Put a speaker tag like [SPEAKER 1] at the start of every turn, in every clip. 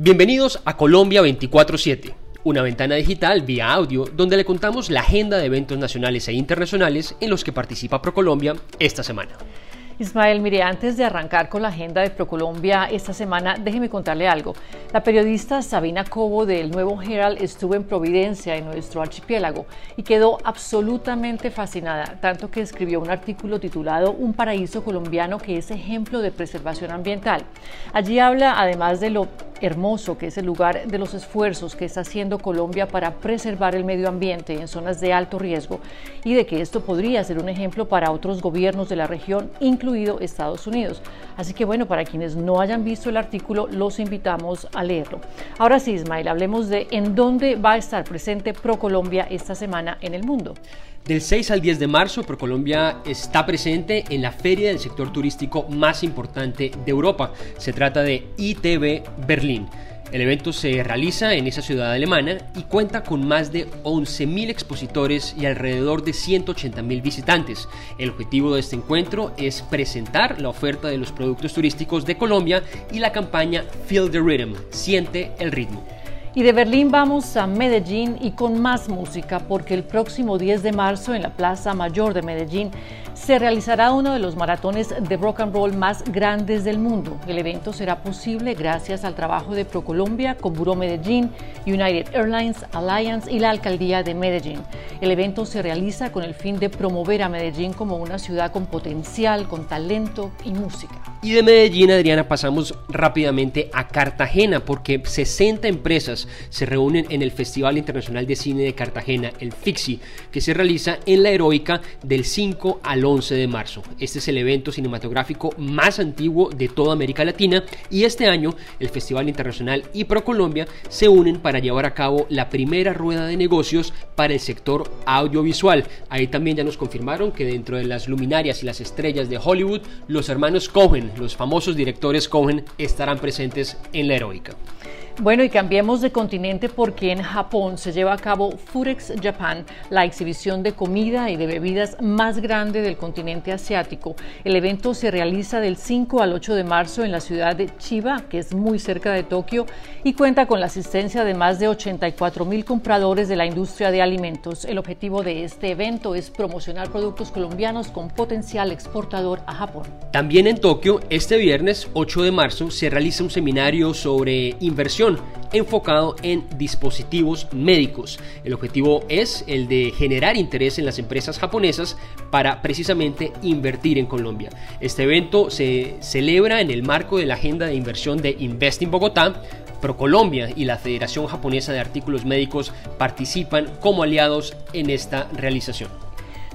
[SPEAKER 1] Bienvenidos a Colombia 24-7, una ventana digital vía audio donde le contamos la agenda de eventos nacionales e internacionales en los que participa ProColombia esta semana.
[SPEAKER 2] Ismael, mire, antes de arrancar con la agenda de ProColombia esta semana, déjeme contarle algo. La periodista Sabina Cobo del Nuevo Herald estuvo en Providencia, en nuestro archipiélago, y quedó absolutamente fascinada, tanto que escribió un artículo titulado Un paraíso colombiano que es ejemplo de preservación ambiental. Allí habla, además de lo hermoso que es el lugar de los esfuerzos que está haciendo Colombia para preservar el medio ambiente en zonas de alto riesgo y de que esto podría ser un ejemplo para otros gobiernos de la región, incluido Estados Unidos. Así que bueno, para quienes no hayan visto el artículo, los invitamos a leerlo. Ahora sí, Ismael, hablemos de en dónde va a estar presente ProColombia esta semana en el mundo.
[SPEAKER 1] Del 6 al 10 de marzo, ProColombia está presente en la feria del sector turístico más importante de Europa. Se trata de ITB Berlín. El evento se realiza en esa ciudad alemana y cuenta con más de 11.000 expositores y alrededor de 180.000 visitantes. El objetivo de este encuentro es presentar la oferta de los productos turísticos de Colombia y la campaña Feel the Rhythm, siente el ritmo.
[SPEAKER 2] Y de Berlín vamos a Medellín y con más música porque el próximo 10 de marzo en la Plaza Mayor de Medellín se realizará uno de los maratones de rock and roll más grandes del mundo. El evento será posible gracias al trabajo de ProColombia, Buró Medellín, United Airlines Alliance y la Alcaldía de Medellín. El evento se realiza con el fin de promover a Medellín como una ciudad con potencial, con talento y música.
[SPEAKER 1] Y de Medellín, Adriana, pasamos rápidamente a Cartagena porque 60 empresas se reúnen en el Festival Internacional de Cine de Cartagena, el FIXI, que se realiza en la Heroica del 5 al 11 de marzo. Este es el evento cinematográfico más antiguo de toda América Latina y este año el Festival Internacional y ProColombia se unen para llevar a cabo la primera rueda de negocios para el sector audiovisual. Ahí también ya nos confirmaron que dentro de las luminarias y las estrellas de Hollywood, los hermanos Cohen los famosos directores Cohen, estarán presentes en la heroica.
[SPEAKER 2] Bueno, y cambiemos de continente porque en Japón se lleva a cabo Furex Japan, la exhibición de comida y de bebidas más grande del continente asiático. El evento se realiza del 5 al 8 de marzo en la ciudad de Chiba, que es muy cerca de Tokio, y cuenta con la asistencia de más de 84 mil compradores de la industria de alimentos. El objetivo de este evento es promocionar productos colombianos con potencial exportador a Japón.
[SPEAKER 1] También en Tokio, este viernes 8 de marzo, se realiza un seminario sobre inversión enfocado en dispositivos médicos. El objetivo es el de generar interés en las empresas japonesas para precisamente invertir en Colombia. Este evento se celebra en el marco de la agenda de inversión de Invest in Bogotá. ProColombia y la Federación Japonesa de Artículos Médicos participan como aliados en esta realización.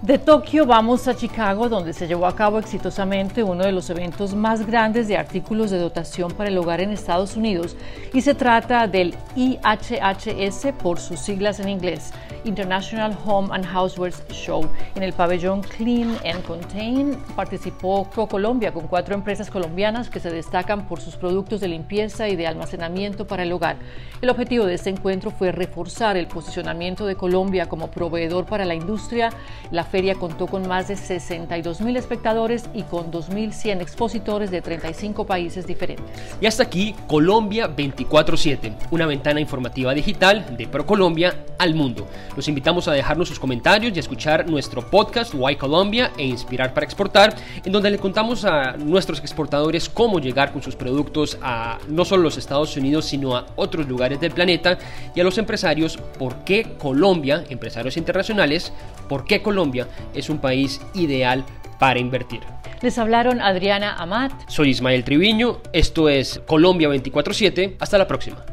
[SPEAKER 2] De Tokio vamos a Chicago, donde se llevó a cabo exitosamente uno de los eventos más grandes de artículos de dotación para el hogar en Estados Unidos, y se trata del IHHS por sus siglas en inglés, International Home and Housewares Show. En el pabellón Clean and Contain participó ProColombia con cuatro empresas colombianas que se destacan por sus productos de limpieza y de almacenamiento para el hogar. El objetivo de este encuentro fue reforzar el posicionamiento de Colombia como proveedor para la industria, la feria contó con más de 62 mil espectadores y con 2.100 expositores de 35 países diferentes.
[SPEAKER 1] Y hasta aquí Colombia 24-7, una ventana informativa digital de ProColombia al mundo. Los invitamos a dejarnos sus comentarios y a escuchar nuestro podcast Why Colombia e Inspirar para Exportar, en donde le contamos a nuestros exportadores cómo llegar con sus productos a no solo los Estados Unidos, sino a otros lugares del planeta y a los empresarios por qué Colombia, empresarios internacionales, por qué Colombia es un país ideal para invertir.
[SPEAKER 2] Les hablaron Adriana Amat.
[SPEAKER 1] Soy Ismael Triviño, esto es Colombia 24-7, hasta la próxima.